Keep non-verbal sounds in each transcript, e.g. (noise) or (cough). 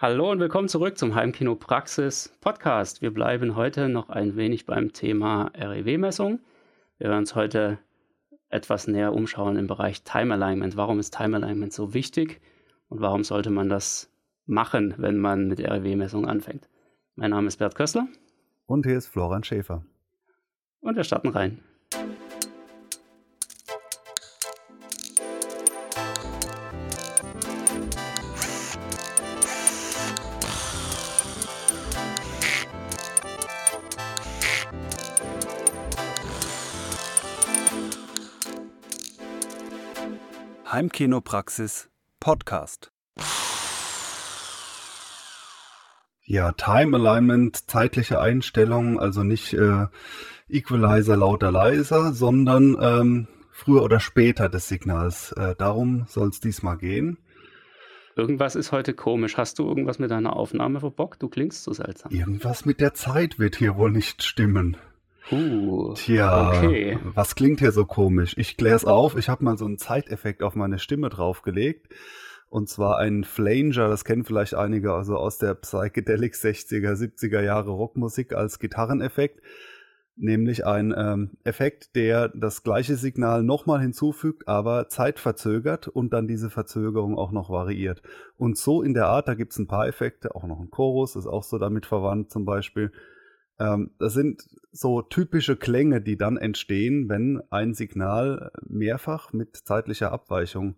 Hallo und willkommen zurück zum Heimkino Praxis Podcast. Wir bleiben heute noch ein wenig beim Thema REW-Messung. Wir werden uns heute etwas näher umschauen im Bereich Time Alignment. Warum ist Time Alignment so wichtig und warum sollte man das machen, wenn man mit REW-Messung anfängt? Mein Name ist Bert Kössler. Und hier ist Florian Schäfer. Und wir starten rein. Heimkinopraxis Podcast. Ja, Time Alignment, zeitliche Einstellung, also nicht äh, Equalizer lauter leiser, sondern ähm, früher oder später des Signals. Äh, darum soll es diesmal gehen. Irgendwas ist heute komisch. Hast du irgendwas mit deiner Aufnahme verbockt? Du klingst so seltsam. Irgendwas mit der Zeit wird hier wohl nicht stimmen. Uh, Tja, okay. was klingt hier so komisch? Ich klär's auf. Ich habe mal so einen Zeiteffekt auf meine Stimme draufgelegt. Und zwar einen Flanger, das kennen vielleicht einige also aus der Psychedelic 60er, 70er Jahre Rockmusik als Gitarreneffekt. Nämlich ein ähm, Effekt, der das gleiche Signal nochmal hinzufügt, aber zeitverzögert und dann diese Verzögerung auch noch variiert. Und so in der Art, da gibt's ein paar Effekte, auch noch ein Chorus, ist auch so damit verwandt zum Beispiel ähm, das sind so typische Klänge, die dann entstehen, wenn ein Signal mehrfach mit zeitlicher Abweichung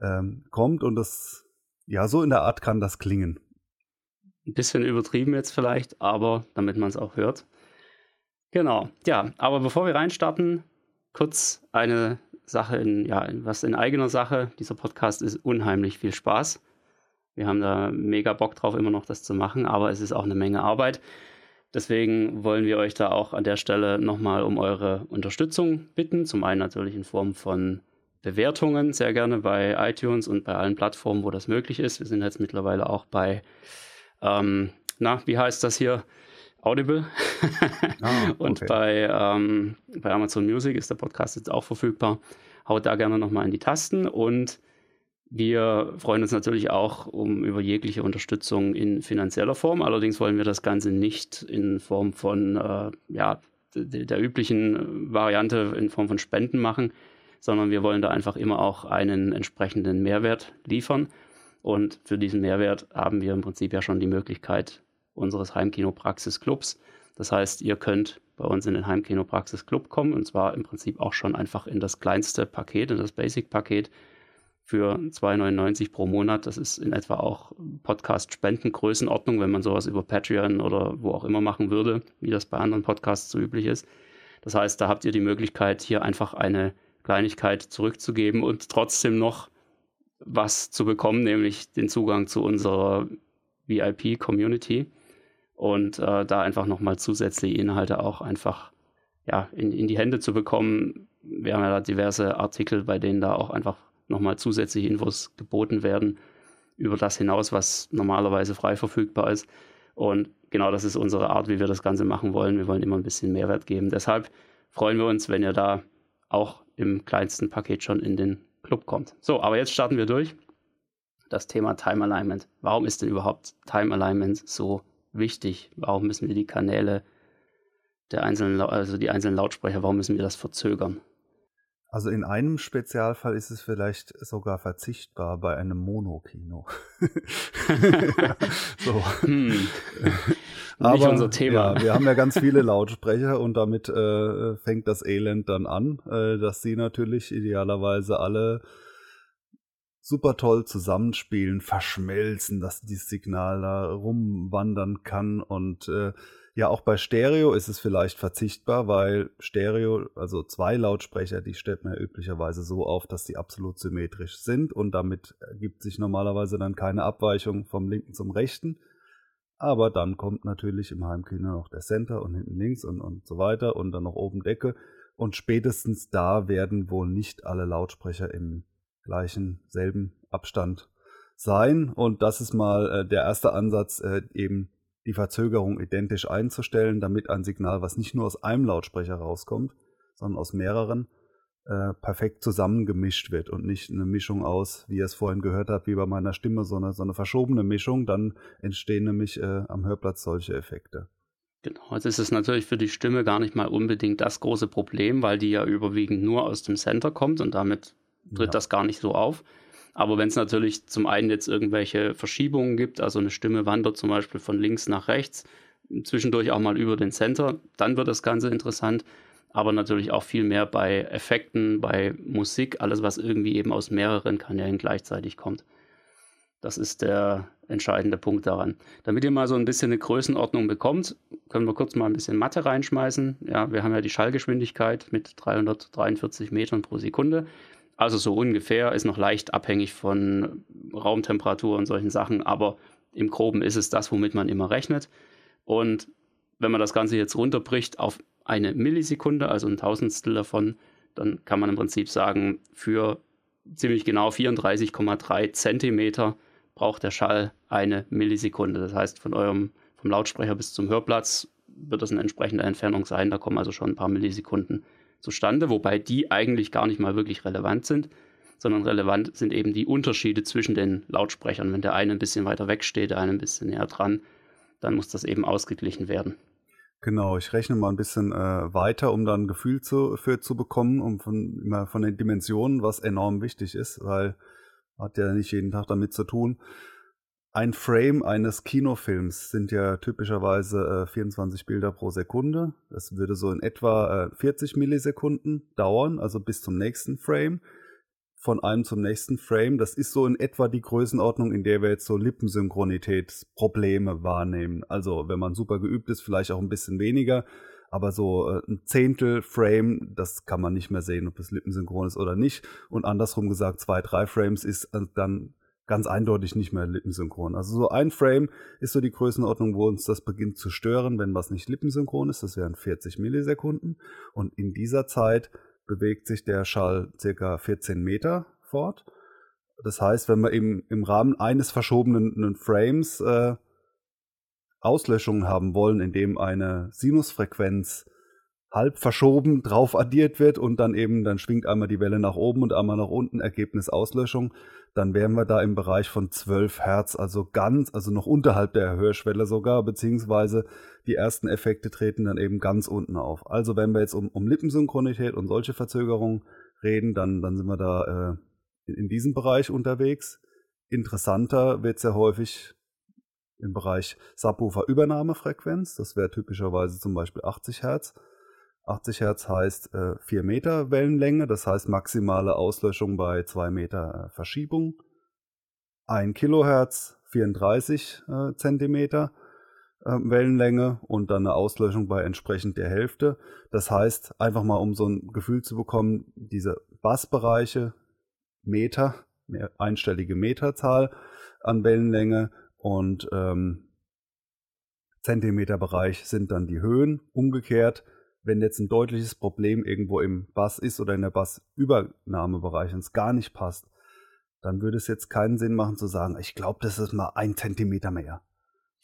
ähm, kommt und das, ja, so in der Art kann das klingen. Ein bisschen übertrieben jetzt vielleicht, aber damit man es auch hört. Genau, ja, aber bevor wir reinstarten, kurz eine Sache in, ja, was in eigener Sache. Dieser Podcast ist unheimlich viel Spaß. Wir haben da mega Bock drauf, immer noch das zu machen, aber es ist auch eine Menge Arbeit. Deswegen wollen wir euch da auch an der Stelle nochmal um eure Unterstützung bitten. Zum einen natürlich in Form von Bewertungen, sehr gerne bei iTunes und bei allen Plattformen, wo das möglich ist. Wir sind jetzt mittlerweile auch bei, ähm, na, wie heißt das hier? Audible. (laughs) Ah, okay. und bei, ähm, bei Amazon Music ist der Podcast jetzt auch verfügbar. Haut da gerne nochmal in die Tasten und wir freuen uns natürlich auch um über jegliche Unterstützung in finanzieller Form. Allerdings wollen wir das Ganze nicht in Form von äh, ja, der, der üblichen Variante in Form von Spenden machen, sondern wir wollen da einfach immer auch einen entsprechenden Mehrwert liefern. Und für diesen Mehrwert haben wir im Prinzip ja schon die Möglichkeit unseres Heimkinopraxis-Clubs. Das heißt, ihr könnt bei uns in den Heimkinopraxis-Club kommen und zwar im Prinzip auch schon einfach in das kleinste Paket, in das Basic-Paket für 2,99 pro Monat. Das ist in etwa auch Podcast-Spendengrößenordnung, wenn man sowas über Patreon oder wo auch immer machen würde, wie das bei anderen Podcasts so üblich ist. Das heißt, da habt ihr die Möglichkeit, hier einfach eine Kleinigkeit zurückzugeben und trotzdem noch was zu bekommen, nämlich den Zugang zu unserer VIP-Community und äh, da einfach nochmal zusätzliche Inhalte auch einfach ja, in, in die Hände zu bekommen. Wir haben ja da diverse Artikel, bei denen da auch einfach nochmal zusätzliche Infos geboten werden über das hinaus, was normalerweise frei verfügbar ist. Und genau das ist unsere Art, wie wir das Ganze machen wollen. Wir wollen immer ein bisschen Mehrwert geben. Deshalb freuen wir uns, wenn ihr da auch im kleinsten Paket schon in den Club kommt. So, aber jetzt starten wir durch. Das Thema Time Alignment. Warum ist denn überhaupt Time Alignment so wichtig? Warum müssen wir die Kanäle der einzelnen, also die einzelnen Lautsprecher, warum müssen wir das verzögern? Also in einem Spezialfall ist es vielleicht sogar verzichtbar bei einem Monokino. (laughs) so. Hm. (laughs) Aber, Nicht unser Thema. Ja, wir haben ja ganz viele Lautsprecher und damit äh, fängt das Elend dann an, äh, dass sie natürlich idealerweise alle super toll zusammenspielen, verschmelzen, dass dieses Signal da rumwandern kann und äh, ja, auch bei Stereo ist es vielleicht verzichtbar, weil Stereo, also zwei Lautsprecher, die stellt man ja üblicherweise so auf, dass sie absolut symmetrisch sind und damit ergibt sich normalerweise dann keine Abweichung vom linken zum rechten. Aber dann kommt natürlich im Heimkino noch der Center und hinten links und, und so weiter und dann noch oben Decke. Und spätestens da werden wohl nicht alle Lautsprecher im gleichen, selben Abstand sein. Und das ist mal äh, der erste Ansatz, äh, eben die Verzögerung identisch einzustellen, damit ein Signal, was nicht nur aus einem Lautsprecher rauskommt, sondern aus mehreren, äh, perfekt zusammengemischt wird und nicht eine Mischung aus, wie ihr es vorhin gehört habt, wie bei meiner Stimme, so eine, so eine verschobene Mischung, dann entstehen nämlich äh, am Hörplatz solche Effekte. Genau, jetzt ist es natürlich für die Stimme gar nicht mal unbedingt das große Problem, weil die ja überwiegend nur aus dem Center kommt und damit tritt ja. das gar nicht so auf. Aber wenn es natürlich zum einen jetzt irgendwelche Verschiebungen gibt, also eine Stimme wandert zum Beispiel von links nach rechts, zwischendurch auch mal über den Center, dann wird das Ganze interessant. Aber natürlich auch viel mehr bei Effekten, bei Musik, alles, was irgendwie eben aus mehreren Kanälen gleichzeitig kommt. Das ist der entscheidende Punkt daran. Damit ihr mal so ein bisschen eine Größenordnung bekommt, können wir kurz mal ein bisschen Mathe reinschmeißen. Ja, wir haben ja die Schallgeschwindigkeit mit 343 Metern pro Sekunde. Also so ungefähr, ist noch leicht abhängig von Raumtemperatur und solchen Sachen, aber im Groben ist es das, womit man immer rechnet. Und wenn man das Ganze jetzt runterbricht auf eine Millisekunde, also ein Tausendstel davon, dann kann man im Prinzip sagen, für ziemlich genau 34,3 Zentimeter braucht der Schall eine Millisekunde. Das heißt, von eurem, vom Lautsprecher bis zum Hörplatz wird das eine entsprechende Entfernung sein. Da kommen also schon ein paar Millisekunden zustande, wobei die eigentlich gar nicht mal wirklich relevant sind, sondern relevant sind eben die Unterschiede zwischen den Lautsprechern. Wenn der eine ein bisschen weiter weg steht, der eine ein bisschen näher dran, dann muss das eben ausgeglichen werden. Genau, ich rechne mal ein bisschen äh, weiter, um dann ein Gefühl zu, für zu bekommen, um von, von den Dimensionen, was enorm wichtig ist, weil hat ja nicht jeden Tag damit zu tun. Ein Frame eines Kinofilms sind ja typischerweise äh, 24 Bilder pro Sekunde. Das würde so in etwa äh, 40 Millisekunden dauern, also bis zum nächsten Frame von einem zum nächsten Frame. Das ist so in etwa die Größenordnung, in der wir jetzt so Lippensynchronitätsprobleme wahrnehmen. Also wenn man super geübt ist, vielleicht auch ein bisschen weniger. Aber so äh, ein Zehntel Frame, das kann man nicht mehr sehen, ob das lippensynchron ist oder nicht. Und andersrum gesagt, zwei, drei Frames ist äh, dann ganz eindeutig nicht mehr lippensynchron. Also so ein Frame ist so die Größenordnung, wo uns das beginnt zu stören, wenn was nicht lippensynchron ist. Das wären 40 Millisekunden. Und in dieser Zeit bewegt sich der Schall circa 14 Meter fort. Das heißt, wenn wir im, im Rahmen eines verschobenen Frames äh, Auslöschungen haben wollen, indem eine Sinusfrequenz halb verschoben drauf addiert wird und dann eben, dann schwingt einmal die Welle nach oben und einmal nach unten, Ergebnis Auslöschung, dann wären wir da im Bereich von 12 Hertz, also ganz, also noch unterhalb der Hörschwelle sogar, beziehungsweise die ersten Effekte treten dann eben ganz unten auf. Also wenn wir jetzt um, um Lippensynchronität und solche Verzögerungen reden, dann, dann sind wir da äh, in, in diesem Bereich unterwegs. Interessanter wird sehr häufig im Bereich Subwoofer-Übernahmefrequenz. Das wäre typischerweise zum Beispiel 80 Hertz. 80 Hertz heißt äh, 4 Meter Wellenlänge, das heißt maximale Auslöschung bei 2 Meter äh, Verschiebung. 1 Kilohertz 34 äh, Zentimeter äh, Wellenlänge und dann eine Auslöschung bei entsprechend der Hälfte. Das heißt, einfach mal um so ein Gefühl zu bekommen, diese Bassbereiche, Meter, einstellige Meterzahl an Wellenlänge und ähm, Zentimeterbereich sind dann die Höhen. Umgekehrt wenn jetzt ein deutliches Problem irgendwo im Bass ist oder in der Bassübernahmebereich und es gar nicht passt, dann würde es jetzt keinen Sinn machen zu sagen, ich glaube, das ist mal ein Zentimeter mehr.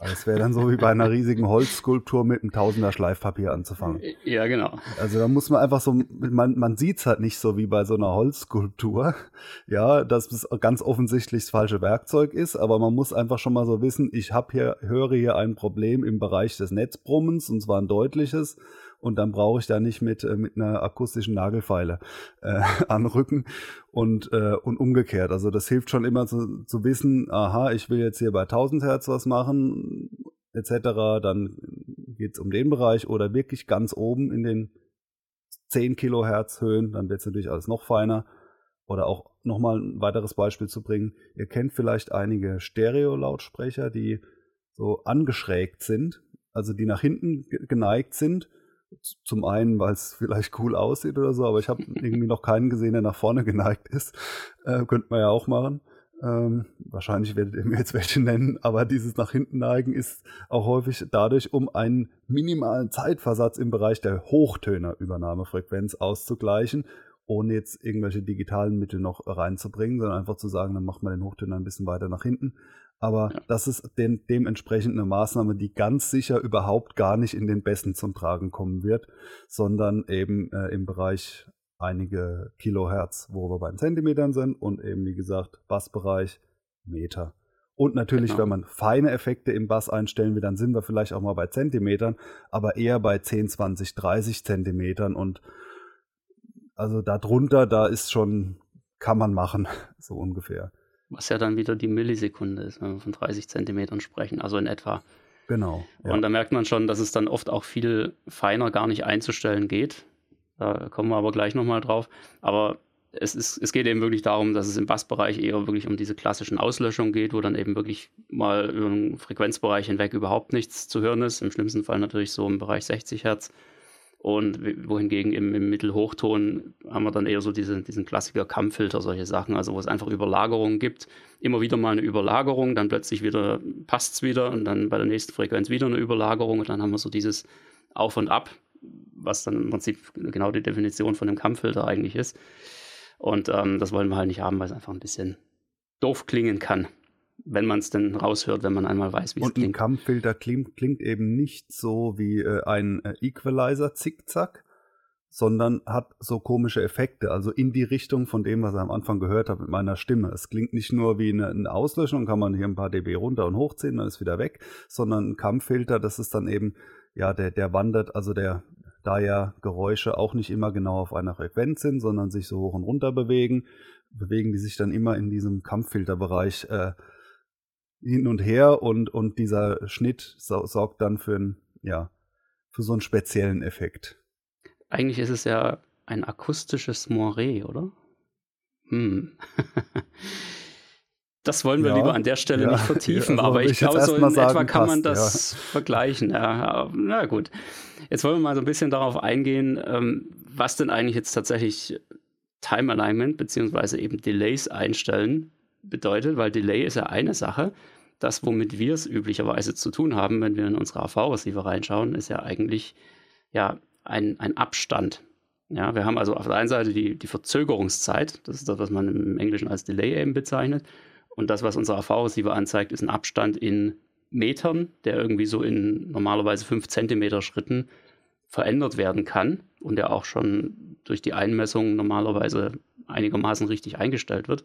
Es wäre dann so wie bei einer riesigen Holzskulptur mit einem Tausender Schleifpapier anzufangen. Ja, genau. Also da muss man einfach so, man, man sieht es halt nicht so wie bei so einer Holzskulptur, (laughs) ja, dass es ganz offensichtlich das falsche Werkzeug ist, aber man muss einfach schon mal so wissen, ich habe hier, höre hier ein Problem im Bereich des Netzbrummens und zwar ein deutliches und dann brauche ich da nicht mit, äh, mit einer akustischen Nagelfeile äh, (laughs) anrücken und, äh, und umgekehrt. Also das hilft schon immer zu, zu wissen, aha, ich will jetzt hier bei 1000 Hertz was machen etc., dann geht es um den Bereich oder wirklich ganz oben in den 10 Kilohertz Höhen, dann wird es natürlich alles noch feiner. Oder auch nochmal ein weiteres Beispiel zu bringen. Ihr kennt vielleicht einige Stereo-Lautsprecher, die so angeschrägt sind, also die nach hinten geneigt sind zum einen, weil es vielleicht cool aussieht oder so, aber ich habe (laughs) irgendwie noch keinen gesehen, der nach vorne geneigt ist. Äh, könnte man ja auch machen. Ähm, wahrscheinlich werdet ihr mir jetzt welche nennen, aber dieses nach hinten neigen ist auch häufig dadurch, um einen minimalen Zeitversatz im Bereich der Hochtönerübernahmefrequenz auszugleichen, ohne jetzt irgendwelche digitalen Mittel noch reinzubringen, sondern einfach zu sagen, dann macht man den Hochtöner ein bisschen weiter nach hinten. Aber ja. das ist den, dementsprechend eine Maßnahme, die ganz sicher überhaupt gar nicht in den Bässen zum Tragen kommen wird, sondern eben äh, im Bereich einige Kilohertz, wo wir bei den Zentimetern sind und eben wie gesagt Bassbereich Meter. Und natürlich, genau. wenn man feine Effekte im Bass einstellen will, dann sind wir vielleicht auch mal bei Zentimetern, aber eher bei 10, 20, 30 Zentimetern und also darunter, da ist schon, kann man machen, (laughs) so ungefähr. Was ja dann wieder die Millisekunde ist, wenn wir von 30 Zentimetern sprechen, also in etwa. Genau. Ja. Und da merkt man schon, dass es dann oft auch viel feiner gar nicht einzustellen geht. Da kommen wir aber gleich nochmal drauf. Aber es, ist, es geht eben wirklich darum, dass es im Bassbereich eher wirklich um diese klassischen Auslöschungen geht, wo dann eben wirklich mal über den Frequenzbereich hinweg überhaupt nichts zu hören ist. Im schlimmsten Fall natürlich so im Bereich 60 Hertz. Und wohingegen im, im Mittelhochton haben wir dann eher so diese, diesen Klassiker Kammfilter, solche Sachen, also wo es einfach Überlagerungen gibt. Immer wieder mal eine Überlagerung, dann plötzlich wieder passt es wieder und dann bei der nächsten Frequenz wieder eine Überlagerung und dann haben wir so dieses Auf und Ab, was dann im Prinzip genau die Definition von einem Kammfilter eigentlich ist. Und ähm, das wollen wir halt nicht haben, weil es einfach ein bisschen doof klingen kann, wenn man es denn raushört, wenn man einmal weiß, wie es klingt. Und ein Kammfilter klingt, klingt, eben nicht so wie äh, ein äh, Equalizer zickzack, sondern hat so komische Effekte, also in die Richtung von dem, was ich am Anfang gehört habe mit meiner Stimme. Es klingt nicht nur wie eine, eine Auslöschung, kann man hier ein paar dB runter und hochziehen, dann ist wieder weg, sondern ein Kammfilter, das ist dann eben, ja, der, der wandert, also der, da ja Geräusche auch nicht immer genau auf einer Frequenz sind, sondern sich so hoch und runter bewegen, bewegen die sich dann immer in diesem Kampffilterbereich äh, hin und her und, und dieser Schnitt so, sorgt dann für, ein, ja, für so einen speziellen Effekt. Eigentlich ist es ja ein akustisches Moiré, oder? Hm. (laughs) das wollen wir ja, lieber an der Stelle ja, nicht vertiefen, also aber ich glaube, so in sagen, etwa kann passt, man das ja. vergleichen. Ja, na gut. Jetzt wollen wir mal so ein bisschen darauf eingehen, ähm, was denn eigentlich jetzt tatsächlich Time Alignment beziehungsweise eben Delays einstellen bedeutet, weil Delay ist ja eine Sache. Das, womit wir es üblicherweise zu tun haben, wenn wir in unsere AV-Receiver reinschauen, ist ja eigentlich ja, ein, ein Abstand. Ja, wir haben also auf der einen Seite die, die Verzögerungszeit, das ist das, was man im Englischen als Delay eben bezeichnet. Und das, was unser AV-Receiver anzeigt, ist ein Abstand in Metern, der irgendwie so in normalerweise 5 cm Schritten verändert werden kann und der auch schon durch die Einmessung normalerweise einigermaßen richtig eingestellt wird.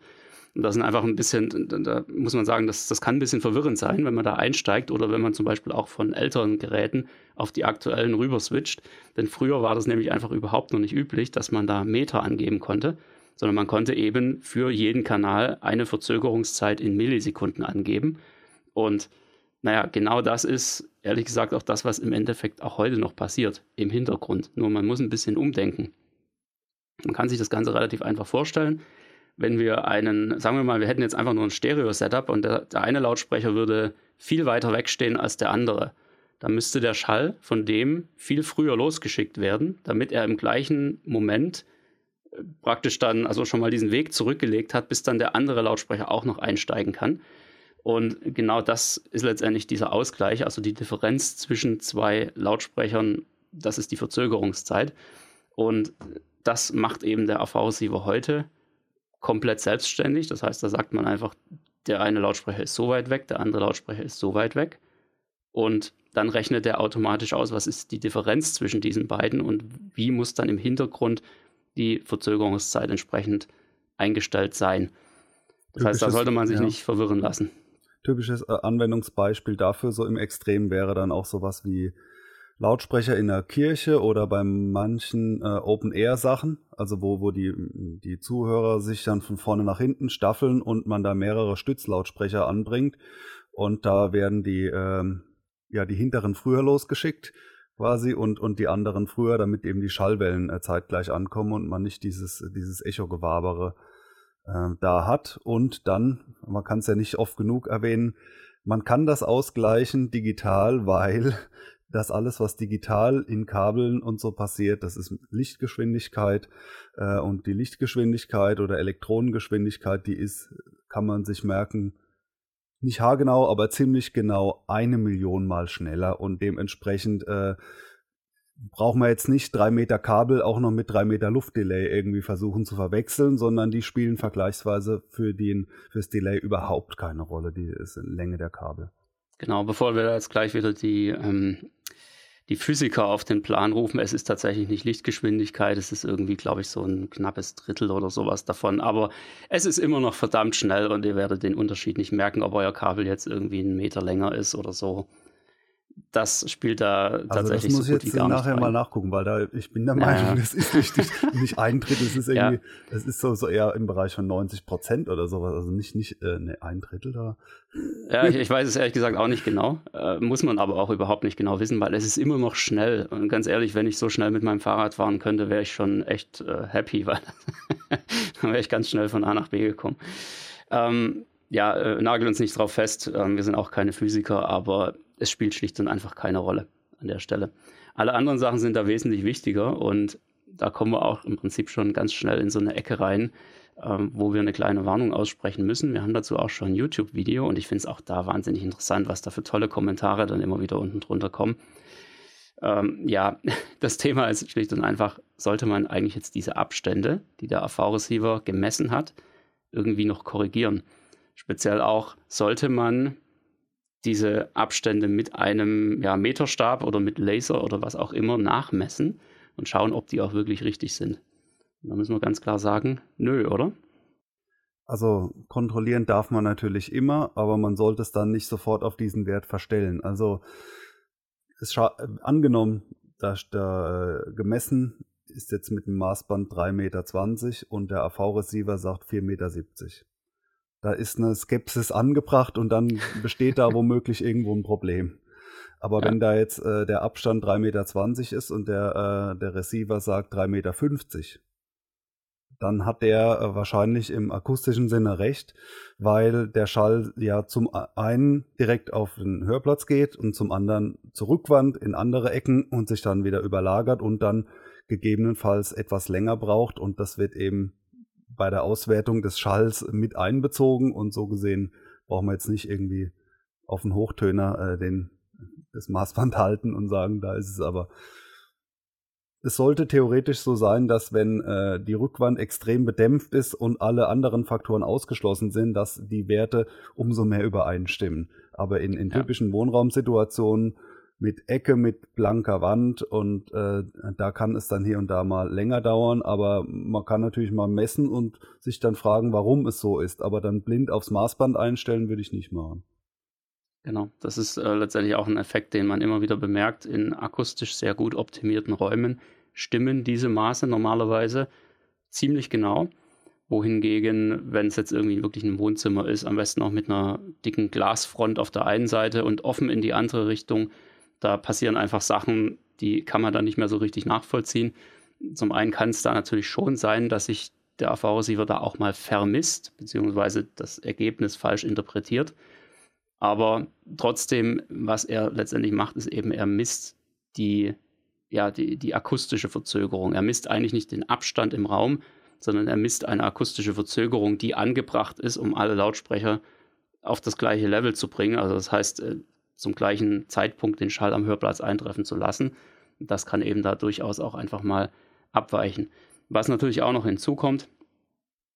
Und das sind einfach ein bisschen, da muss man sagen, das, das kann ein bisschen verwirrend sein, wenn man da einsteigt oder wenn man zum Beispiel auch von älteren Geräten auf die aktuellen rüber switcht. Denn früher war das nämlich einfach überhaupt noch nicht üblich, dass man da Meter angeben konnte, sondern man konnte eben für jeden Kanal eine Verzögerungszeit in Millisekunden angeben. Und naja, genau das ist ehrlich gesagt auch das, was im Endeffekt auch heute noch passiert, im Hintergrund. Nur man muss ein bisschen umdenken. Man kann sich das Ganze relativ einfach vorstellen. Wenn wir einen, sagen wir mal, wir hätten jetzt einfach nur ein Stereo-Setup und der, der eine Lautsprecher würde viel weiter wegstehen als der andere, dann müsste der Schall von dem viel früher losgeschickt werden, damit er im gleichen Moment äh, praktisch dann also schon mal diesen Weg zurückgelegt hat, bis dann der andere Lautsprecher auch noch einsteigen kann. Und genau das ist letztendlich dieser Ausgleich, also die Differenz zwischen zwei Lautsprechern, das ist die Verzögerungszeit. Und das macht eben der AV-Receiver heute komplett selbstständig. Das heißt, da sagt man einfach, der eine Lautsprecher ist so weit weg, der andere Lautsprecher ist so weit weg. Und dann rechnet er automatisch aus, was ist die Differenz zwischen diesen beiden und wie muss dann im Hintergrund die Verzögerungszeit entsprechend eingestellt sein. Das heißt, da sollte man sich ja. nicht verwirren lassen typisches äh, Anwendungsbeispiel dafür so im Extrem wäre dann auch sowas wie Lautsprecher in der Kirche oder bei manchen äh, Open-Air-Sachen, also wo, wo die, die Zuhörer sich dann von vorne nach hinten staffeln und man da mehrere Stützlautsprecher anbringt und da werden die, ähm, ja, die hinteren früher losgeschickt quasi und, und die anderen früher, damit eben die Schallwellen äh, zeitgleich ankommen und man nicht dieses, dieses Echo-Gewabere äh, da hat. Und dann, man kann es ja nicht oft genug erwähnen, man kann das ausgleichen digital, weil das alles, was digital in Kabeln und so passiert, das ist Lichtgeschwindigkeit äh, und die Lichtgeschwindigkeit oder Elektronengeschwindigkeit, die ist, kann man sich merken, nicht haargenau, aber ziemlich genau eine Million Mal schneller und dementsprechend äh, brauchen wir jetzt nicht drei Meter Kabel auch noch mit drei Meter Luftdelay irgendwie versuchen zu verwechseln, sondern die spielen vergleichsweise für den, fürs Delay überhaupt keine Rolle, die ist in Länge der Kabel. Genau, bevor wir jetzt gleich wieder die, ähm, die Physiker auf den Plan rufen. Es ist tatsächlich nicht Lichtgeschwindigkeit, es ist irgendwie, glaube ich, so ein knappes Drittel oder sowas davon. Aber es ist immer noch verdammt schnell und ihr werdet den Unterschied nicht merken, ob euer Kabel jetzt irgendwie einen Meter länger ist oder so das spielt da also tatsächlich das muss so ich jetzt nachher mal nachgucken, weil da ich bin der Meinung, ja. das ist nicht, nicht ein Drittel, es ist (laughs) irgendwie, ja. es ist so, so eher im Bereich von 90 Prozent oder sowas, also nicht, nicht äh, ne, ein Drittel da. Ja, ich, ich, weiß es ehrlich gesagt auch nicht genau, äh, muss man aber auch überhaupt nicht genau wissen, weil es ist immer noch schnell und ganz ehrlich, wenn ich so schnell mit meinem Fahrrad fahren könnte, wäre ich schon echt äh, happy, (laughs) weil dann wäre ich ganz schnell von A nach B gekommen. Ähm, ja, äh, nagel uns nicht drauf fest, ähm, wir sind auch keine Physiker, aber es spielt schlicht und einfach keine Rolle an der Stelle. Alle anderen Sachen sind da wesentlich wichtiger und da kommen wir auch im Prinzip schon ganz schnell in so eine Ecke rein, ähm, wo wir eine kleine Warnung aussprechen müssen. Wir haben dazu auch schon ein YouTube-Video und ich finde es auch da wahnsinnig interessant, was da für tolle Kommentare dann immer wieder unten drunter kommen. Ähm, ja, (laughs) das Thema ist schlicht und einfach, sollte man eigentlich jetzt diese Abstände, die der AV-Receiver gemessen hat, irgendwie noch korrigieren. Speziell auch, sollte man diese Abstände mit einem ja, Meterstab oder mit Laser oder was auch immer nachmessen und schauen, ob die auch wirklich richtig sind. Da müssen wir ganz klar sagen, nö, oder? Also kontrollieren darf man natürlich immer, aber man sollte es dann nicht sofort auf diesen Wert verstellen. Also angenommen, da, da äh, gemessen ist jetzt mit dem Maßband 3,20 Meter und der AV-Receiver sagt 4,70 Meter. Da ist eine Skepsis angebracht und dann besteht da (laughs) womöglich irgendwo ein Problem. Aber ja. wenn da jetzt äh, der Abstand 3,20 Meter ist und der, äh, der Receiver sagt 3,50 Meter, dann hat der äh, wahrscheinlich im akustischen Sinne recht, weil der Schall ja zum einen direkt auf den Hörplatz geht und zum anderen zur Rückwand in andere Ecken und sich dann wieder überlagert und dann gegebenenfalls etwas länger braucht und das wird eben bei der Auswertung des Schalls mit einbezogen und so gesehen brauchen wir jetzt nicht irgendwie auf den Hochtöner äh, den, das Maßband (laughs) halten und sagen, da ist es aber. Es sollte theoretisch so sein, dass wenn äh, die Rückwand extrem bedämpft ist und alle anderen Faktoren ausgeschlossen sind, dass die Werte umso mehr übereinstimmen. Aber in, in typischen ja. Wohnraumsituationen mit Ecke, mit blanker Wand und äh, da kann es dann hier und da mal länger dauern, aber man kann natürlich mal messen und sich dann fragen, warum es so ist, aber dann blind aufs Maßband einstellen würde ich nicht machen. Genau, das ist äh, letztendlich auch ein Effekt, den man immer wieder bemerkt. In akustisch sehr gut optimierten Räumen stimmen diese Maße normalerweise ziemlich genau. Wohingegen, wenn es jetzt irgendwie wirklich ein Wohnzimmer ist, am besten auch mit einer dicken Glasfront auf der einen Seite und offen in die andere Richtung, da passieren einfach Sachen, die kann man dann nicht mehr so richtig nachvollziehen. Zum einen kann es da natürlich schon sein, dass sich der AV-Receiver da auch mal vermisst, beziehungsweise das Ergebnis falsch interpretiert. Aber trotzdem, was er letztendlich macht, ist eben, er misst die, ja, die, die akustische Verzögerung. Er misst eigentlich nicht den Abstand im Raum, sondern er misst eine akustische Verzögerung, die angebracht ist, um alle Lautsprecher auf das gleiche Level zu bringen. Also das heißt, äh, zum gleichen Zeitpunkt den Schall am Hörplatz eintreffen zu lassen. Das kann eben da durchaus auch einfach mal abweichen. Was natürlich auch noch hinzukommt,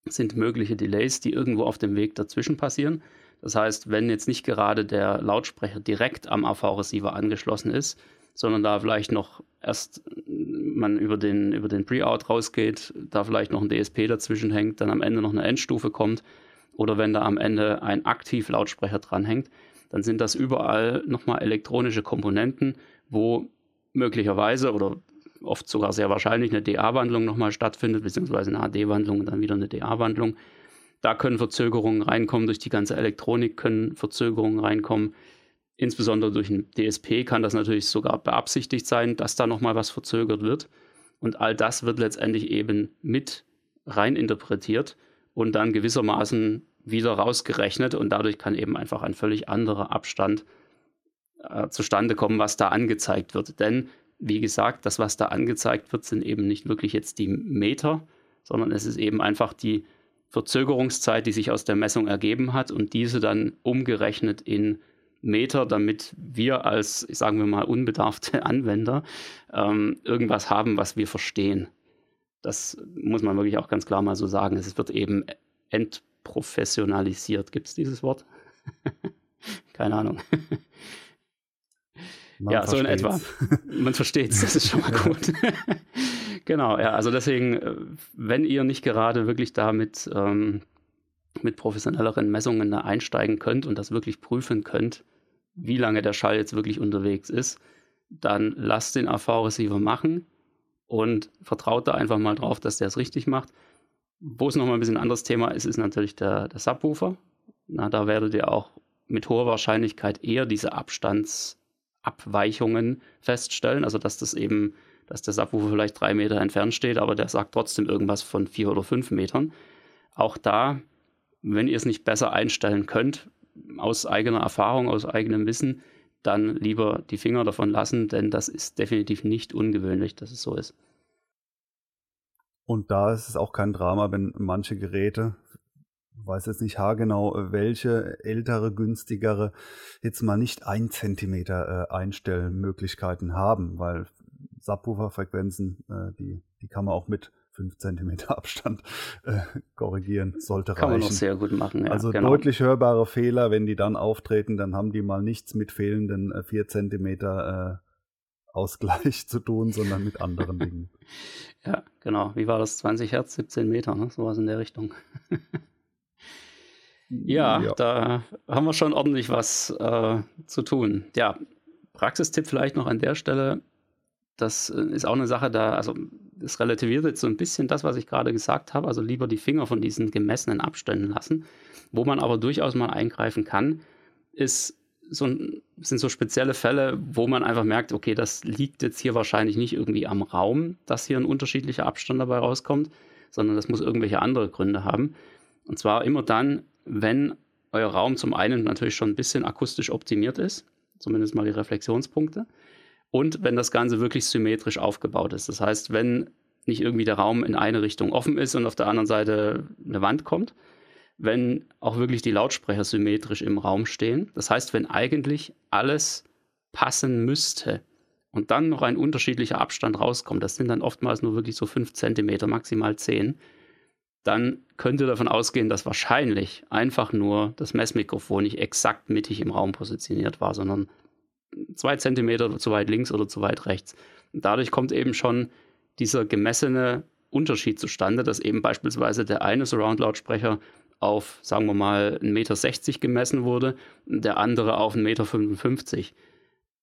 sind mögliche Delays, die irgendwo auf dem Weg dazwischen passieren. Das heißt, wenn jetzt nicht gerade der Lautsprecher direkt am AV-Receiver angeschlossen ist, sondern da vielleicht noch erst man über den, über den Pre-Out rausgeht, da vielleicht noch ein DSP dazwischen hängt, dann am Ende noch eine Endstufe kommt oder wenn da am Ende ein Aktiv-Lautsprecher dranhängt, dann sind das überall nochmal elektronische Komponenten, wo möglicherweise oder oft sogar sehr wahrscheinlich eine DA-Wandlung nochmal stattfindet, beziehungsweise eine AD-Wandlung und dann wieder eine DA-Wandlung. Da können Verzögerungen reinkommen, durch die ganze Elektronik können Verzögerungen reinkommen. Insbesondere durch ein DSP kann das natürlich sogar beabsichtigt sein, dass da nochmal was verzögert wird. Und all das wird letztendlich eben mit rein interpretiert und dann gewissermaßen wieder rausgerechnet und dadurch kann eben einfach ein völlig anderer Abstand äh, zustande kommen, was da angezeigt wird. Denn, wie gesagt, das, was da angezeigt wird, sind eben nicht wirklich jetzt die Meter, sondern es ist eben einfach die Verzögerungszeit, die sich aus der Messung ergeben hat und diese dann umgerechnet in Meter, damit wir als, sagen wir mal, unbedarfte (laughs) Anwender ähm, irgendwas haben, was wir verstehen. Das muss man wirklich auch ganz klar mal so sagen. Es wird eben ent professionalisiert. Gibt es dieses Wort? (laughs) Keine Ahnung. Man ja, so in etwa. (laughs) Man versteht es, das ist schon mal (laughs) gut. genau, ja, also deswegen, äh, wenn ihr nicht gerade wirklich damit ähm, mit professionelleren Messungen da einsteigen könnt und das wirklich prüfen könnt, wie lange der Schall jetzt wirklich unterwegs ist, dann lasst den AV-Receiver machen und vertraut da einfach mal drauf, dass der es richtig macht. Wo es nochmal ein bisschen anderes Thema ist, ist natürlich der, der Subwoofer. Na, da werdet ihr auch mit hoher Wahrscheinlichkeit eher diese Abstandsabweichungen feststellen. Also dass das eben, dass der Subwoofer vielleicht drei Meter entfernt steht, aber der sagt trotzdem irgendwas von vier oder fünf Metern. Auch da, wenn ihr es nicht besser einstellen könnt, aus eigener Erfahrung, aus eigenem Wissen, dann lieber die Finger davon lassen, denn das ist definitiv nicht ungewöhnlich, dass es so ist. Und da ist es auch kein Drama, wenn manche Geräte, weiß jetzt nicht haargenau, welche ältere, günstigere, jetzt mal nicht ein Zentimeter äh, Einstellmöglichkeiten haben, weil Subwoofer-Frequenzen, äh, die, die kann man auch mit 5 cm (laughs) Abstand äh, korrigieren, sollte Kann reichen. man noch sehr gut machen. Ja, also genau. deutlich hörbare Fehler, wenn die dann auftreten, dann haben die mal nichts mit fehlenden äh, 4 cm äh, Ausgleich (laughs) zu tun, sondern mit anderen Dingen. (laughs) ja, genau. Wie war das? 20 Hertz, 17 Meter, ne? sowas in der Richtung. (laughs) ja, ja, da haben wir schon ordentlich was äh, zu tun. Ja, Praxistipp vielleicht noch an der Stelle. Das äh, ist auch eine Sache, da, also es relativiert jetzt so ein bisschen das, was ich gerade gesagt habe, also lieber die Finger von diesen gemessenen Abständen lassen. Wo man aber durchaus mal eingreifen kann, ist so, sind so spezielle Fälle, wo man einfach merkt, okay, das liegt jetzt hier wahrscheinlich nicht irgendwie am Raum, dass hier ein unterschiedlicher Abstand dabei rauskommt, sondern das muss irgendwelche andere Gründe haben. Und zwar immer dann, wenn euer Raum zum einen natürlich schon ein bisschen akustisch optimiert ist, zumindest mal die Reflexionspunkte, und wenn das Ganze wirklich symmetrisch aufgebaut ist. Das heißt, wenn nicht irgendwie der Raum in eine Richtung offen ist und auf der anderen Seite eine Wand kommt, wenn auch wirklich die Lautsprecher symmetrisch im Raum stehen. Das heißt, wenn eigentlich alles passen müsste und dann noch ein unterschiedlicher Abstand rauskommt, das sind dann oftmals nur wirklich so 5 cm, maximal 10, dann könnt ihr davon ausgehen, dass wahrscheinlich einfach nur das Messmikrofon nicht exakt mittig im Raum positioniert war, sondern zwei Zentimeter zu weit links oder zu weit rechts. Und dadurch kommt eben schon dieser gemessene Unterschied zustande, dass eben beispielsweise der eine Surround-Lautsprecher auf, sagen wir mal, 1,60 Meter gemessen wurde, der andere auf 1,55 Meter.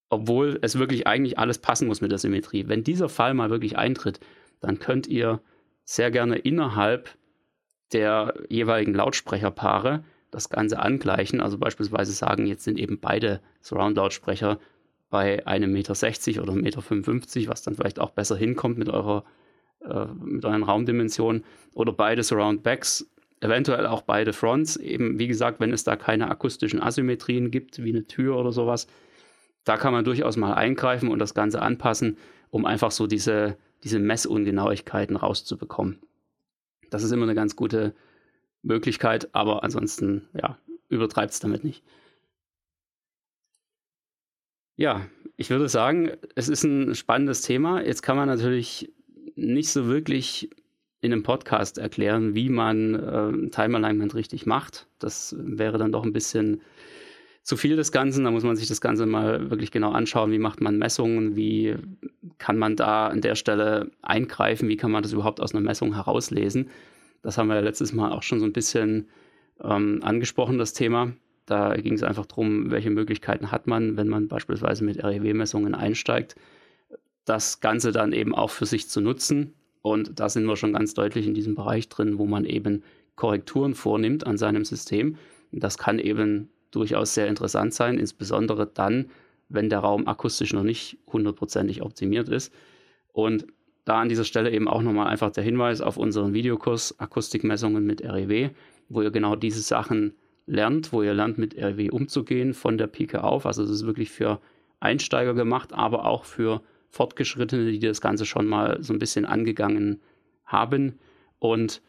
Obwohl es wirklich eigentlich alles passen muss mit der Symmetrie. Wenn dieser Fall mal wirklich eintritt, dann könnt ihr sehr gerne innerhalb der jeweiligen Lautsprecherpaare das Ganze angleichen. Also beispielsweise sagen, jetzt sind eben beide Surround-Lautsprecher bei einem Meter 60 oder Meter 55, was dann vielleicht auch besser hinkommt mit eurer äh, mit euren Raumdimensionen oder beide Surround Backs, eventuell auch beide Fronts. Eben wie gesagt, wenn es da keine akustischen Asymmetrien gibt, wie eine Tür oder sowas, da kann man durchaus mal eingreifen und das Ganze anpassen, um einfach so diese, diese Messungenauigkeiten rauszubekommen. Das ist immer eine ganz gute Möglichkeit, aber ansonsten, ja, übertreibt es damit nicht. Ja, ich würde sagen, es ist ein spannendes Thema. Jetzt kann man natürlich nicht so wirklich in einem Podcast erklären, wie man äh, Time Alignment richtig macht. Das wäre dann doch ein bisschen zu viel des Ganzen. Da muss man sich das Ganze mal wirklich genau anschauen. Wie macht man Messungen? Wie kann man da an der Stelle eingreifen? Wie kann man das überhaupt aus einer Messung herauslesen? Das haben wir ja letztes Mal auch schon so ein bisschen ähm, angesprochen, das Thema. Da ging es einfach darum, welche Möglichkeiten hat man, wenn man beispielsweise mit REW-Messungen einsteigt, das Ganze dann eben auch für sich zu nutzen. Und da sind wir schon ganz deutlich in diesem Bereich drin, wo man eben Korrekturen vornimmt an seinem System. Das kann eben durchaus sehr interessant sein, insbesondere dann, wenn der Raum akustisch noch nicht hundertprozentig optimiert ist. Und da an dieser Stelle eben auch nochmal einfach der Hinweis auf unseren Videokurs Akustikmessungen mit REW, wo ihr genau diese Sachen lernt, wo ihr lernt, mit REW umzugehen von der Pike auf. Also das ist wirklich für Einsteiger gemacht, aber auch für Fortgeschrittene, die das Ganze schon mal so ein bisschen angegangen haben. Und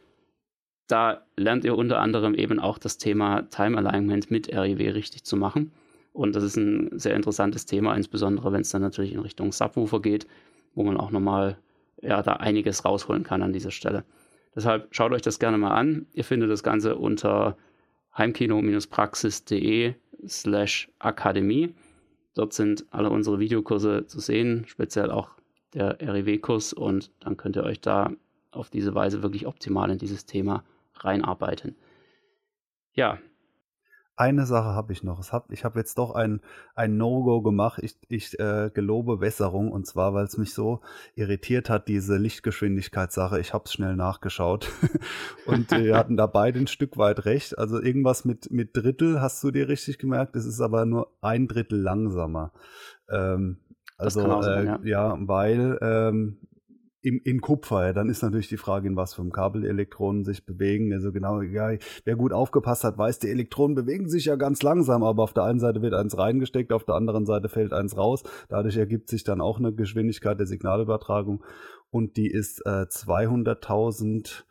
da lernt ihr unter anderem eben auch das Thema Time Alignment mit REW richtig zu machen. Und das ist ein sehr interessantes Thema, insbesondere wenn es dann natürlich in Richtung Subwoofer geht, wo man auch nochmal ja, da einiges rausholen kann an dieser Stelle. Deshalb schaut euch das gerne mal an. Ihr findet das Ganze unter heimkino-praxis.de slash akademie. Dort sind alle unsere Videokurse zu sehen, speziell auch der REW-Kurs und dann könnt ihr euch da auf diese Weise wirklich optimal in dieses Thema reinarbeiten. Ja, eine Sache habe ich noch. Hab, ich habe jetzt doch ein, ein No-Go gemacht. Ich, ich äh, gelobe Wässerung und zwar, weil es mich so irritiert hat, diese Lichtgeschwindigkeitssache. Ich habe es schnell nachgeschaut (laughs) und wir hatten da beide ein Stück weit recht. Also irgendwas mit, mit Drittel hast du dir richtig gemerkt. Es ist aber nur ein Drittel langsamer. Ähm, also sein, äh, ja. ja. weil ähm, im, in Kupfer. Ja, dann ist natürlich die Frage, in was für einem Kabel die Elektronen sich bewegen. Also genau, ja, wer gut aufgepasst hat, weiß, die Elektronen bewegen sich ja ganz langsam, aber auf der einen Seite wird eins reingesteckt, auf der anderen Seite fällt eins raus. Dadurch ergibt sich dann auch eine Geschwindigkeit der Signalübertragung und die ist äh, 200.000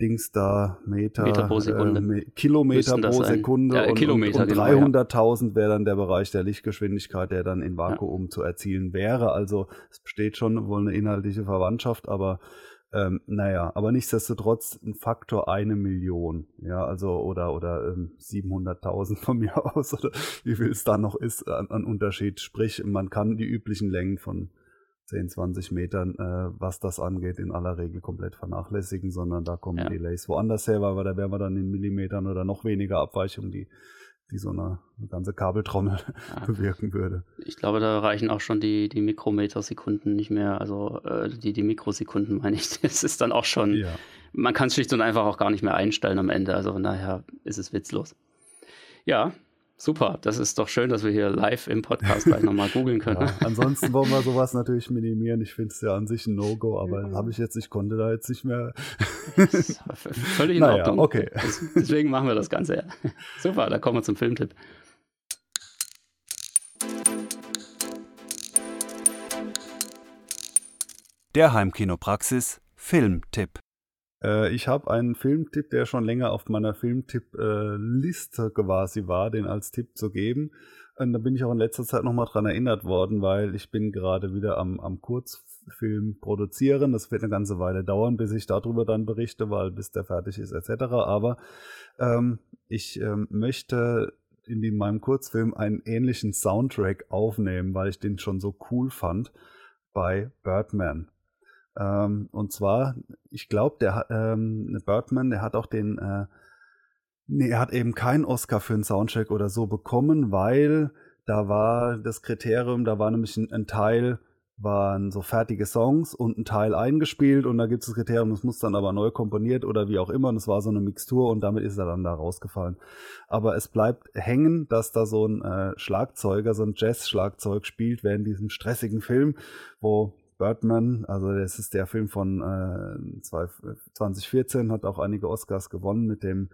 Dings da, Meter, Meter pro Sekunde. Äh, Kilometer pro Sekunde ja, und, Kilometer, und, und 300.000 genau, wäre dann der Bereich der Lichtgeschwindigkeit, der dann in Vakuum ja. zu erzielen wäre. Also es besteht schon wohl eine inhaltliche Verwandtschaft, aber ähm, naja, aber nichtsdestotrotz ein Faktor eine Million, ja, also oder oder ähm, 700.000 von mir (laughs) aus oder wie viel es da noch ist an, an Unterschied. Sprich, man kann die üblichen Längen von 10, 20 Metern, äh, was das angeht, in aller Regel komplett vernachlässigen, sondern da kommen ja. Delays woanders her, weil da wären wir dann in Millimetern oder noch weniger Abweichung, die, die so eine, eine ganze Kabeltrommel ja. (laughs) bewirken würde. Ich glaube, da reichen auch schon die, die Mikrometersekunden nicht mehr, also äh, die, die Mikrosekunden (laughs) meine ich. Das ist dann auch schon, ja. man kann es schlicht und einfach auch gar nicht mehr einstellen am Ende, also von daher ist es witzlos. Ja, Super, das ist doch schön, dass wir hier live im Podcast gleich nochmal (laughs) googeln können. Ja, ansonsten wollen wir sowas natürlich minimieren. Ich finde es ja an sich ein No-Go, aber ja. habe ich jetzt, ich konnte da jetzt nicht mehr. (laughs) Völlig in naja, Ordnung. Okay. Deswegen machen wir das Ganze ja. (laughs) Super, da kommen wir zum Filmtipp. Der Heimkinopraxis Filmtipp. Äh, ich habe einen Filmtipp, der schon länger auf meiner Filmtipp-Liste quasi war, den als Tipp zu geben. Und da bin ich auch in letzter Zeit nochmal dran erinnert worden, weil ich bin gerade wieder am, am Kurzfilm produzieren. Das wird eine ganze Weile dauern, bis ich darüber dann berichte, weil bis der fertig ist etc. Aber ähm, ich ähm, möchte in meinem Kurzfilm einen ähnlichen Soundtrack aufnehmen, weil ich den schon so cool fand bei Birdman. Ähm, und zwar, ich glaube, der ähm, Birdman, der hat auch den, äh, nee, er hat eben keinen Oscar für einen Soundtrack oder so bekommen, weil da war das Kriterium, da war nämlich ein, ein Teil, waren so fertige Songs und ein Teil eingespielt und da gibt es das Kriterium, das muss dann aber neu komponiert oder wie auch immer und es war so eine Mixtur und damit ist er dann da rausgefallen. Aber es bleibt hängen, dass da so ein äh, Schlagzeuger, so ein Jazz-Schlagzeug spielt während diesem stressigen Film, wo Birdman, also das ist der Film von äh, 2014, hat auch einige Oscars gewonnen mit dem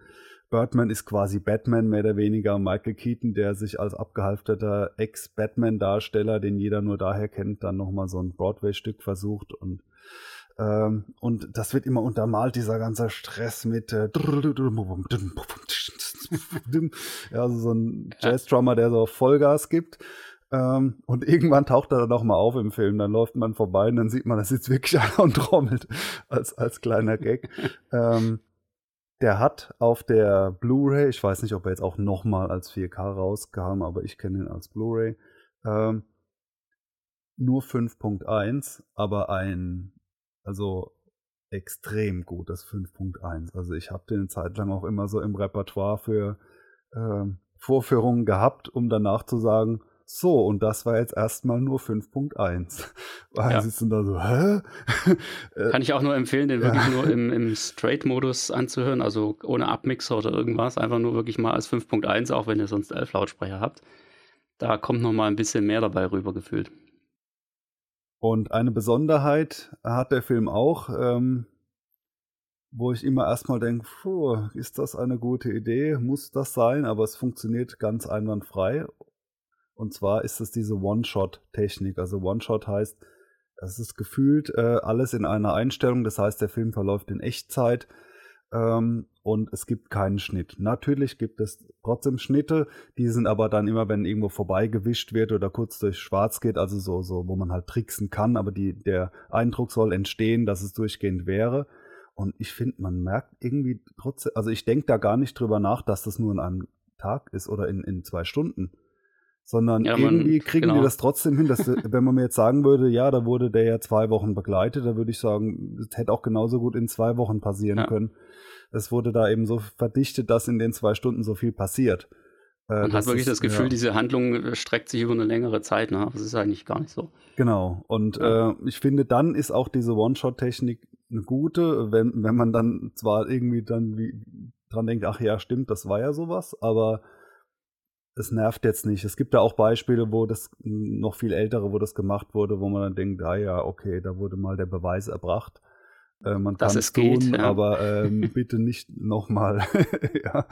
Birdman ist quasi Batman mehr oder weniger. Michael Keaton, der sich als abgehalfterter Ex-Batman-Darsteller, den jeder nur daher kennt, dann nochmal so ein Broadway-Stück versucht und ähm, und das wird immer untermalt, dieser ganze Stress mit äh, (laughs) ja, also so ein Jazz-Drummer, der so Vollgas gibt. Ähm, und irgendwann taucht er dann auch mal auf im Film. Dann läuft man vorbei und dann sieht man, da sitzt wirklich (laughs) einer und trommelt als, als kleiner Gag. ähm, der hat auf der Blu-ray, ich weiß nicht, ob er jetzt auch nochmal als 4K rauskam, aber ich kenne ihn als Blu-ray, ähm, nur 5.1, aber ein, also extrem gutes 5.1. Also ich habe den eine Zeit lang auch immer so im Repertoire für ähm, Vorführungen gehabt, um danach zu sagen, so, und das war jetzt erstmal nur 5.1. (laughs) Weil ja. sie sind da so, hä? (laughs) Äh, Kann ich auch nur empfehlen, den wirklich nur im, im (laughs) Straight-Modus anzuhören, also ohne Abmixer oder irgendwas, einfach nur wirklich mal als 5.1, auch wenn ihr sonst 11 Lautsprecher habt. Da kommt noch mal ein bisschen mehr dabei rüber gefühlt. Und eine Besonderheit hat der Film auch, ähm, wo ich immer erstmal denke, ist das eine gute Idee? Muss das sein? Aber es funktioniert ganz einwandfrei. Und zwar ist es diese One-Shot-Technik. Also One-Shot heißt, es ist gefühlt äh, alles in einer Einstellung. Das heißt, der Film verläuft in Echtzeit ähm, und es gibt keinen Schnitt. Natürlich gibt es trotzdem Schnitte, die sind aber dann immer, wenn irgendwo vorbeigewischt wird oder kurz durch Schwarz geht, also so, so, wo man halt tricksen kann, aber die, der Eindruck soll entstehen, dass es durchgehend wäre. Und ich finde, man merkt irgendwie trotzdem, also ich denke da gar nicht drüber nach, dass das nur in einem Tag ist oder in, in zwei Stunden sondern Ja, man- irgendwie kriegen die genau. das trotzdem hin, dass, (laughs) wenn man mir jetzt sagen würde, ja, da wurde der ja zwei Wochen begleitet, da würde ich sagen, das hätte auch genauso gut in zwei Wochen passieren Ja. können. Es wurde da eben so verdichtet, dass in den zwei Stunden so viel passiert. Äh, Man hat wirklich ist- das Gefühl, ja. diese Handlung äh, streckt sich über eine längere Zeit. Ne? Das ist eigentlich gar nicht so. Genau. Und Ja. äh, ich finde, dann ist auch diese One-Shot-Technik eine gute, wenn, wenn man dann zwar irgendwie dann wie dran denkt, ach ja, stimmt, das war ja sowas, aber es nervt jetzt nicht. Es gibt da auch Beispiele, wo das noch viel ältere, wo das gemacht wurde, wo man dann denkt, ah ja, okay, da wurde mal der Beweis erbracht. Äh, man kann es geht, tun, ja. aber ähm, (laughs) bitte nicht nochmal. (laughs) ja.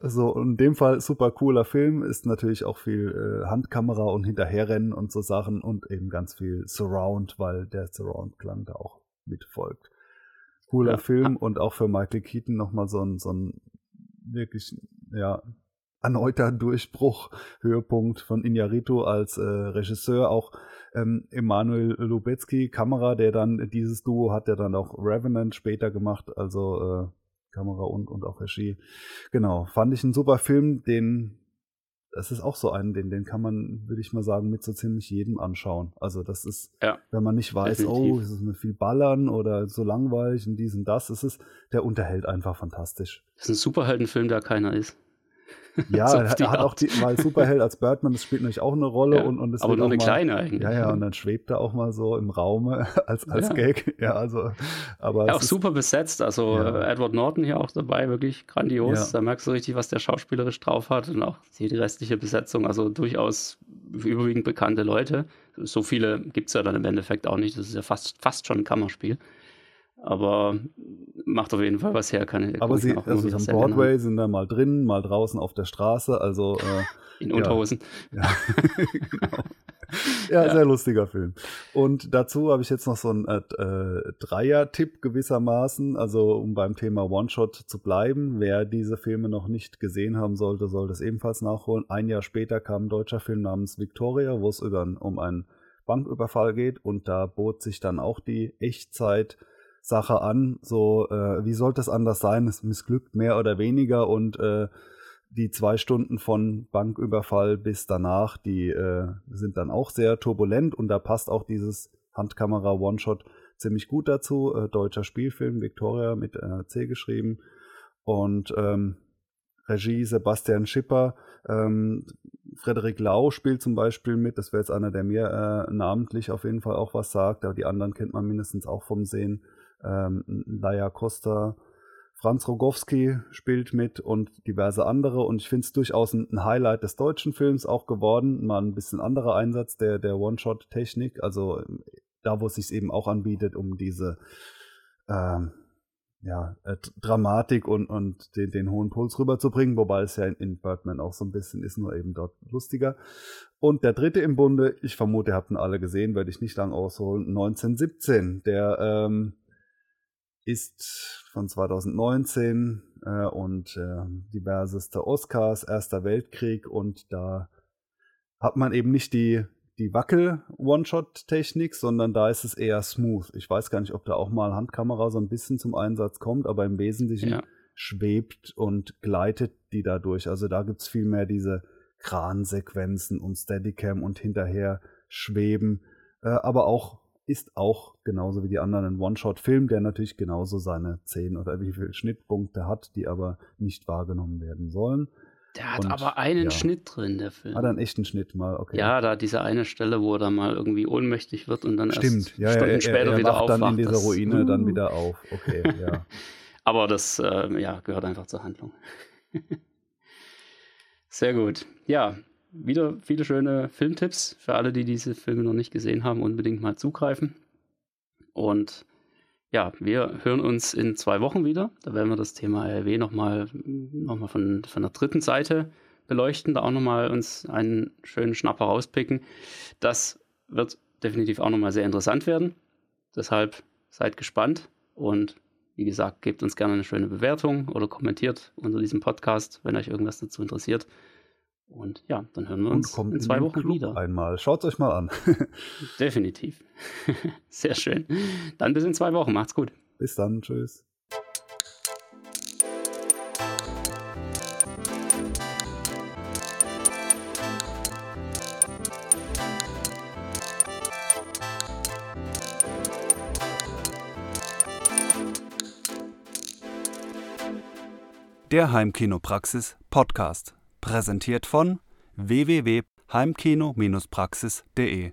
So, in dem Fall super cooler Film, ist natürlich auch viel äh, Handkamera und Hinterherrennen und so Sachen und eben ganz viel Surround, weil der Surround-Klang da auch mitfolgt. Cooler Ja. Film und auch für Michael Keaton nochmal so ein, so ein wirklich, ja, erneuter Durchbruch, Höhepunkt von Iñárritu als äh, Regisseur, auch ähm, Emanuel Lubetzky, Kamera, der dann dieses Duo hat, der dann auch Revenant später gemacht, also äh, Kamera und, und auch Regie. Genau, fand ich ein super Film, den, das ist auch so ein, den, den kann man, würde ich mal sagen, mit so ziemlich jedem anschauen. Also das ist, Ja. wenn man nicht weiß, Definitiv. oh, es ist mit viel Ballern oder so langweilig und dies und das, es ist, der unterhält einfach fantastisch. Das ist ein Superheldenfilm, der keiner ist. Ja, (laughs) So er hat, Art. auch die, weil Superheld als Birdman, das spielt natürlich auch eine Rolle Ja, und, und es Aber wird nur auch eine mal, kleine eigentlich. Ja, ja, und dann schwebt er auch mal so im Raume (laughs) als, als Ja. Gag. Ja, also, aber Ja, auch ist- super besetzt. Also äh, Edward Norton hier auch dabei, wirklich grandios. Da merkst du richtig, was der schauspielerisch drauf hat und auch die die restliche Besetzung. Also durchaus überwiegend bekannte Leute. So viele gibt es ja dann im Endeffekt auch nicht. Das ist ja fast, fast schon ein Kammerspiel. Aber macht auf jeden Fall was her. Kann, aber guck ich sie, also am. Broadway sind da mal drin, mal draußen auf der Straße, also äh, (laughs) In ja. Unterhosen. Ja, (laughs) genau. Ja, Ja. sehr lustiger Film. Und dazu habe ich jetzt noch so einen äh, äh, Dreier-Tipp gewissermaßen, also um beim Thema One-Shot zu bleiben. Wer diese Filme noch nicht gesehen haben sollte, soll das ebenfalls nachholen. Ein Jahr später kam ein deutscher Film namens Victoria, wo es über, um einen Banküberfall geht und da bot sich dann auch die Echtzeit Sache an, so äh, wie sollte es anders sein? Es missglückt mehr oder weniger und äh, die zwei Stunden von Banküberfall bis danach, die äh, sind dann auch sehr turbulent und da passt auch dieses Handkamera One-Shot ziemlich gut dazu. Äh, deutscher Spielfilm, Victoria mit äh, C geschrieben und ähm, Regie Sebastian Schipper. Ähm, Frederik Lau spielt zum Beispiel mit, das wäre jetzt einer, der mir äh, namentlich auf jeden Fall auch was sagt, aber die anderen kennt man mindestens auch vom Sehen. Ähm, Laia Costa, Franz Rogowski spielt mit und diverse andere. Und ich finde es durchaus ein, Highlight des deutschen Films auch geworden. Mal ein bisschen anderer Einsatz der, der One-Shot-Technik. Also ähm, da, wo es sich eben auch anbietet, um diese ähm, ja, äh, Dramatik und, und den, den hohen Puls rüberzubringen, wobei es ja in, in Birdman auch so ein bisschen ist, nur eben dort lustiger. Und der dritte im Bunde, ich vermute, ihr habt ihn alle gesehen, werde ich nicht lang ausholen, 1917. Der ähm, ist von 2019 äh, und äh, diverseste Oscars, Erster Weltkrieg und da hat man eben nicht die, die Wackel-One-Shot-Technik, sondern da ist es eher smooth. Ich weiß gar nicht, ob da auch mal Handkamera so ein bisschen zum Einsatz kommt, aber im Wesentlichen Ja. schwebt und gleitet die dadurch. Also da gibt's viel mehr diese Kransequenzen und Steadicam und hinterher schweben, äh, aber auch ist auch genauso wie die anderen ein One-Shot-Film, der natürlich genauso seine 10 oder wie viel Schnittpunkte hat, die aber nicht wahrgenommen werden sollen. Der hat Und, aber einen ja. Schnitt drin, der Film. Hat er einen echten Schnitt mal, okay. Ja, da diese eine Stelle, wo er dann mal irgendwie ohnmächtig wird und dann Stimmt, erst ja, ja, Stunden er, später er, er wieder wacht aufwacht. dann in dieser das- Ruine dann Uh. wieder auf. Okay, (laughs) ja. Aber das äh, ja, gehört einfach zur Handlung. (laughs) Sehr gut. Ja, wieder viele schöne Filmtipps für alle, die diese Filme noch nicht gesehen haben, unbedingt mal zugreifen. Und ja, wir hören uns in zwei Wochen wieder. Da werden wir das Thema RW nochmal noch mal von, von der dritten Seite beleuchten, da auch nochmal uns einen schönen Schnapper rauspicken. Das wird definitiv auch nochmal sehr interessant werden. Deshalb seid gespannt und wie gesagt, gebt uns gerne eine schöne Bewertung oder kommentiert unter diesem Podcast, wenn euch irgendwas dazu interessiert. Und ja, dann hören wir uns kommt in zwei in Wochen Club wieder. Einmal. Schaut euch mal an. (laughs) Definitiv. (laughs) Sehr schön. Dann bis in zwei Wochen. Macht's gut. Bis dann. Tschüss. Der Heimkinopraxis Podcast. Präsentiert von www.heimkino-praxis.de